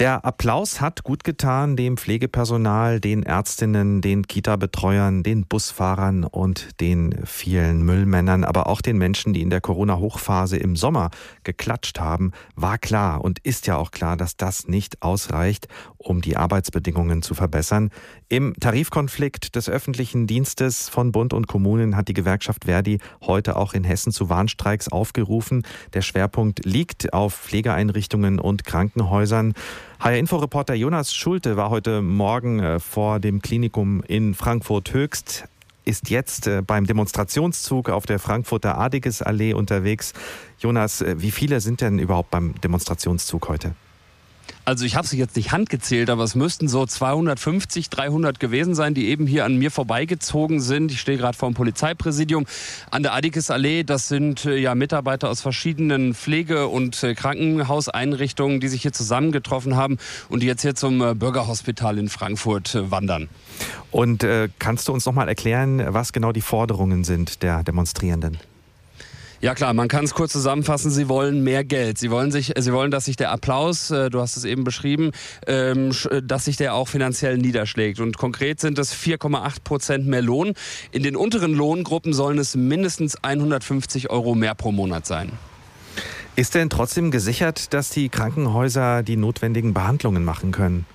Der Applaus hat gut getan dem Pflegepersonal, den Ärztinnen, den Kita-Betreuern, den Busfahrern und den vielen Müllmännern, aber auch den Menschen, die in der Corona-Hochphase im Sommer geklatscht haben, war klar und ist ja auch klar, dass das nicht ausreicht, um die Arbeitsbedingungen zu verbessern. Im Tarifkonflikt des öffentlichen Dienstes von Bund und Kommunen hat die Gewerkschaft Verdi heute auch in Hessen zu Warnstreiks aufgerufen. Der Schwerpunkt liegt auf Pflegeeinrichtungen und Krankenhäusern. HR-Info-Reporter Jonas Schulte war heute Morgen äh, vor dem Klinikum in Frankfurt Höchst ist jetzt äh, beim Demonstrationszug auf der Frankfurter Adigesallee unterwegs. Jonas, äh, wie viele sind denn überhaupt beim Demonstrationszug heute? Also ich habe sie jetzt nicht handgezählt, aber es müssten so 250, 300 gewesen sein, die eben hier an mir vorbeigezogen sind. Ich stehe gerade vor dem Polizeipräsidium an der Adikes Allee. Das sind äh, ja Mitarbeiter aus verschiedenen Pflege- und äh, Krankenhauseinrichtungen, die sich hier zusammengetroffen haben und die jetzt hier zum äh, Bürgerhospital in Frankfurt wandern. Und äh, kannst du uns noch mal erklären, was genau die Forderungen sind der Demonstrierenden? Ja klar, man kann es kurz zusammenfassen. Sie wollen mehr Geld. Sie wollen sich, Sie wollen, dass sich der Applaus, äh, du hast es eben beschrieben, ähm, äh, dass sich der auch finanziell niederschlägt. Und konkret sind es 4,8 Prozent mehr Lohn. In den unteren Lohngruppen sollen es mindestens 150 Euro mehr pro Monat sein. Ist denn trotzdem gesichert, dass die Krankenhäuser die notwendigen Behandlungen machen können?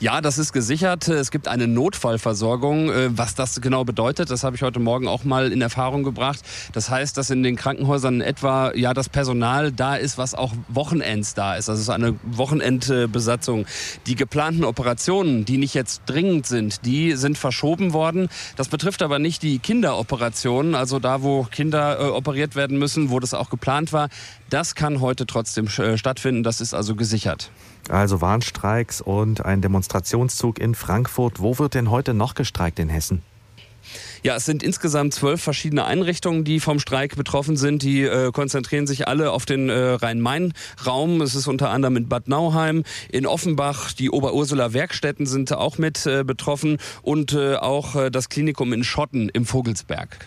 Ja, das ist gesichert. Es gibt eine Notfallversorgung. Äh, was das genau bedeutet, das habe ich heute Morgen auch mal in Erfahrung gebracht. Das heißt, dass in den Krankenhäusern etwa ja das Personal da ist, was auch Wochenends da ist. Also es ist eine Wochenendbesatzung. Die geplanten Operationen, die nicht jetzt dringend sind, die sind verschoben worden. Das betrifft aber nicht die Kinderoperationen, also da, wo Kinder äh, operiert werden müssen, wo das auch geplant war. Das kann heute trotzdem äh, stattfinden. Das ist also gesichert. Also Warnstreiks und ein Demonstrationszug in Frankfurt. Wo wird denn heute noch gestreikt in Hessen? Ja, es sind insgesamt zwölf verschiedene Einrichtungen, die vom Streik betroffen sind. Die äh, konzentrieren sich alle auf den äh, Rhein-Main-Raum. Es ist unter anderem in Bad Nauheim, in Offenbach. Die Oberursula Werkstätten sind auch mit äh, betroffen und äh, auch äh, das Klinikum in Schotten im Vogelsberg.